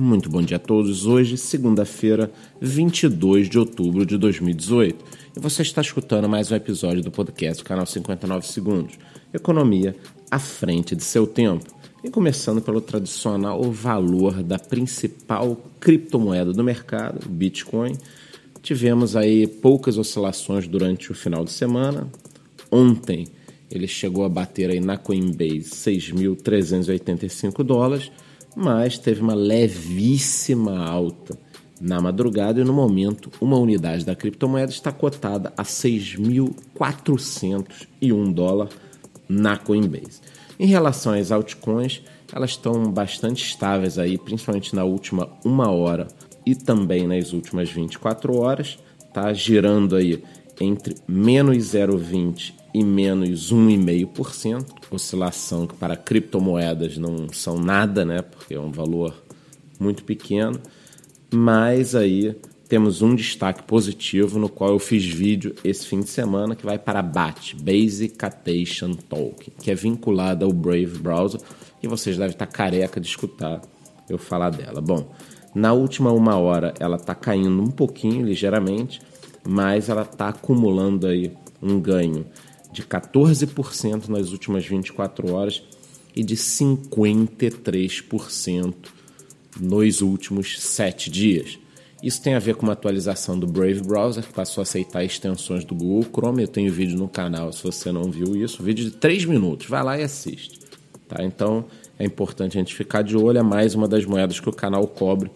Muito bom dia a todos. Hoje, segunda-feira, 22 de outubro de 2018. E você está escutando mais um episódio do podcast do canal 59 Segundos. Economia à frente de seu tempo. E começando pelo tradicional valor da principal criptomoeda do mercado, Bitcoin. Tivemos aí poucas oscilações durante o final de semana. Ontem ele chegou a bater aí na Coinbase 6.385 dólares mas teve uma levíssima alta na madrugada e no momento uma unidade da criptomoeda está cotada a 6.401 dólar na Coinbase. Em relação às altcoins, elas estão bastante estáveis aí, principalmente na última uma hora e também nas últimas 24 horas, tá girando aí entre menos 0,20 e menos 1,5%, oscilação que para criptomoedas não são nada, né, porque é um valor muito pequeno, mas aí temos um destaque positivo no qual eu fiz vídeo esse fim de semana que vai para a BAT, Basic Citation Token, que é vinculada ao Brave Browser e vocês devem estar careca de escutar eu falar dela. Bom, na última uma hora ela está caindo um pouquinho, ligeiramente, mas ela está acumulando aí um ganho de 14% nas últimas 24 horas e de 53% nos últimos 7 dias. Isso tem a ver com uma atualização do Brave Browser, que passou a aceitar extensões do Google Chrome. Eu tenho vídeo no canal, se você não viu isso, vídeo de 3 minutos, vai lá e assiste. Tá? Então é importante a gente ficar de olho, é mais uma das moedas que o canal cobre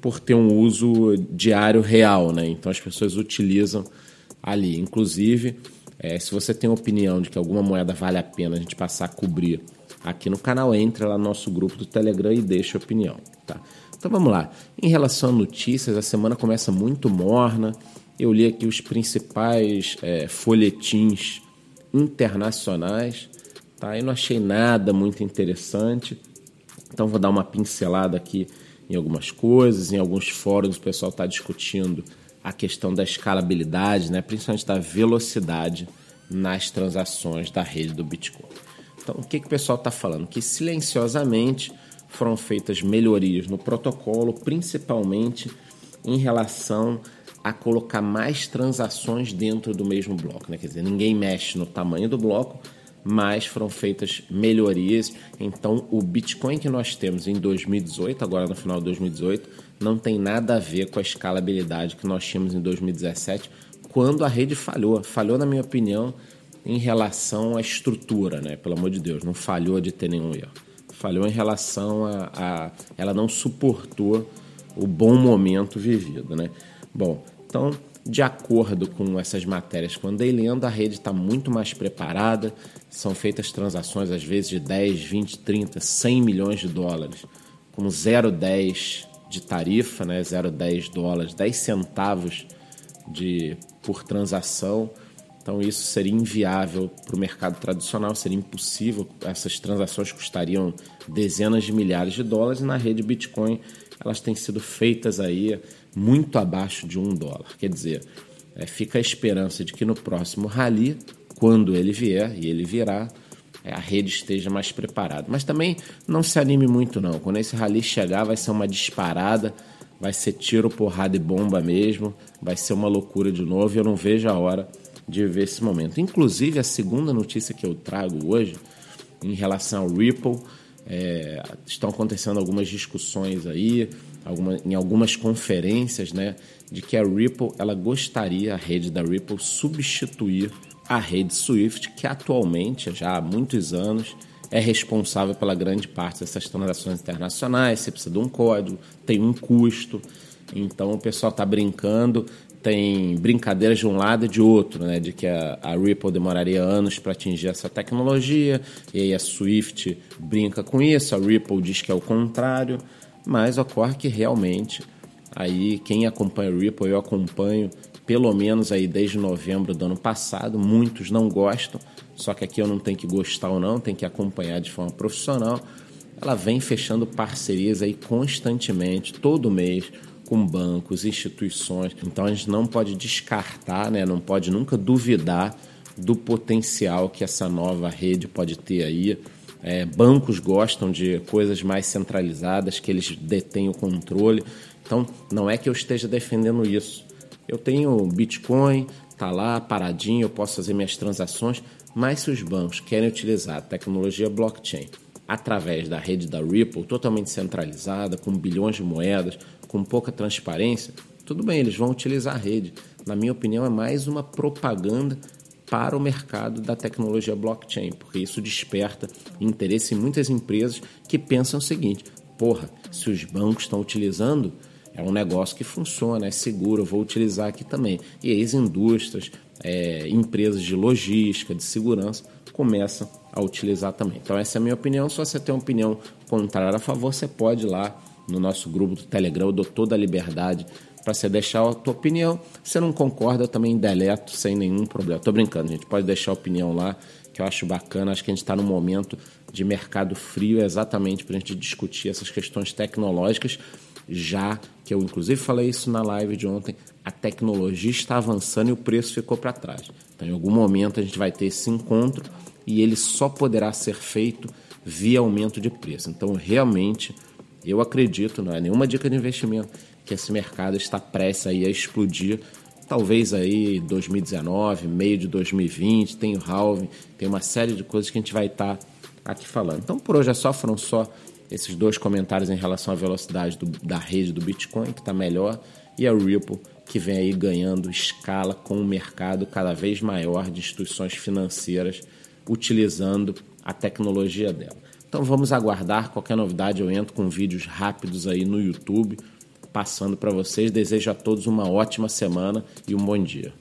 por ter um uso diário real, né? Então as pessoas utilizam ali. Inclusive, é, se você tem opinião de que alguma moeda vale a pena a gente passar a cobrir aqui no canal, entre lá no nosso grupo do Telegram e deixe a opinião. Tá? Então vamos lá. Em relação a notícias, a semana começa muito morna. Eu li aqui os principais é, folhetins internacionais, tá? E não achei nada muito interessante. Então vou dar uma pincelada aqui em algumas coisas, em alguns fóruns o pessoal está discutindo a questão da escalabilidade, né, principalmente da velocidade nas transações da rede do Bitcoin. Então, o que, que o pessoal está falando? Que silenciosamente foram feitas melhorias no protocolo, principalmente em relação a colocar mais transações dentro do mesmo bloco. Né? Quer dizer, ninguém mexe no tamanho do bloco, mas foram feitas melhorias. Então, o Bitcoin que nós temos em 2018, agora no final de 2018, não tem nada a ver com a escalabilidade que nós tínhamos em 2017, quando a rede falhou. Falhou, na minha opinião, em relação à estrutura, né? Pelo amor de Deus, não falhou de ter nenhum erro. Falhou em relação a, a ela não suportou o bom momento vivido, né? Bom, então de acordo com essas matérias que andei lendo, a rede está muito mais preparada, são feitas transações às vezes de 10, 20, 30, 100 milhões de dólares, com 0,10 de tarifa, né, 0,10 dólares, 10 centavos de, por transação. Então isso seria inviável para o mercado tradicional, seria impossível. Essas transações custariam dezenas de milhares de dólares e na rede Bitcoin elas têm sido feitas aí muito abaixo de um dólar. Quer dizer, é, fica a esperança de que no próximo rally, quando ele vier, e ele virá, é, a rede esteja mais preparada. Mas também não se anime muito não. Quando esse rally chegar, vai ser uma disparada, vai ser tiro, porrada e bomba mesmo, vai ser uma loucura de novo e eu não vejo a hora de ver esse momento. Inclusive, a segunda notícia que eu trago hoje, em relação ao Ripple, é, estão acontecendo algumas discussões aí, alguma, em algumas conferências, né, de que a Ripple ela gostaria, a rede da Ripple, substituir a rede Swift, que atualmente, já há muitos anos, é responsável pela grande parte dessas transações internacionais. Você precisa de um código, tem um custo. Então o pessoal está brincando tem brincadeiras de um lado e de outro, né? De que a, a Ripple demoraria anos para atingir essa tecnologia, e aí a Swift brinca com isso, a Ripple diz que é o contrário, mas ocorre que realmente aí quem acompanha a Ripple, eu acompanho pelo menos aí desde novembro do ano passado, muitos não gostam, só que aqui eu não tenho que gostar ou não, tem que acompanhar de forma profissional. Ela vem fechando parcerias aí constantemente, todo mês, com bancos, instituições. Então a gente não pode descartar, né? não pode nunca duvidar do potencial que essa nova rede pode ter aí É, bancos gostam de coisas mais centralizadas, que eles detêm o controle. Então, não é que eu esteja defendendo isso. Eu tenho Bitcoin, tá lá paradinho, eu posso fazer minhas transações, mas se os bancos querem utilizar a tecnologia blockchain através da rede da Ripple, totalmente centralizada, com bilhões de moedas, com pouca transparência, tudo bem, eles vão utilizar a rede. Na minha opinião, é mais uma propaganda para o mercado da tecnologia blockchain, porque isso desperta interesse em muitas empresas que pensam o seguinte: porra, se os bancos estão utilizando, é um negócio que funciona, é seguro, eu vou utilizar aqui também. E aí as indústrias, é, empresas de logística, de segurança, começam a utilizar também. Então essa é a minha opinião. Se você tem uma opinião contrária a favor, você pode ir lá no nosso grupo do Telegram, eu dou toda a liberdade para você deixar a tua opinião. Se não concorda, eu também deleto sem nenhum problema. Tô brincando, a gente pode deixar a opinião lá, que eu acho bacana. Acho que a gente está num momento de mercado frio exatamente para a gente discutir essas questões tecnológicas, já que eu inclusive falei isso na live de ontem, a tecnologia está avançando e o preço ficou para trás. Então, em algum momento a gente vai ter esse encontro e ele só poderá ser feito via aumento de preço. Então, realmente, eu acredito, não é nenhuma dica de investimento, que esse mercado está prestes aí a explodir. Talvez aí 2019, meio de 2020, tem o halving, tem uma série de coisas que a gente vai estar tá aqui falando. Então, por hoje é só, foram só esses dois comentários em relação à velocidade do, da rede do Bitcoin, que está melhor, e a Ripple, que vem aí ganhando escala com um mercado cada vez maior de instituições financeiras utilizando a tecnologia dela. Então vamos aguardar, qualquer novidade eu entro com vídeos rápidos aí no YouTube, passando para vocês. Desejo a todos uma ótima semana e um bom dia.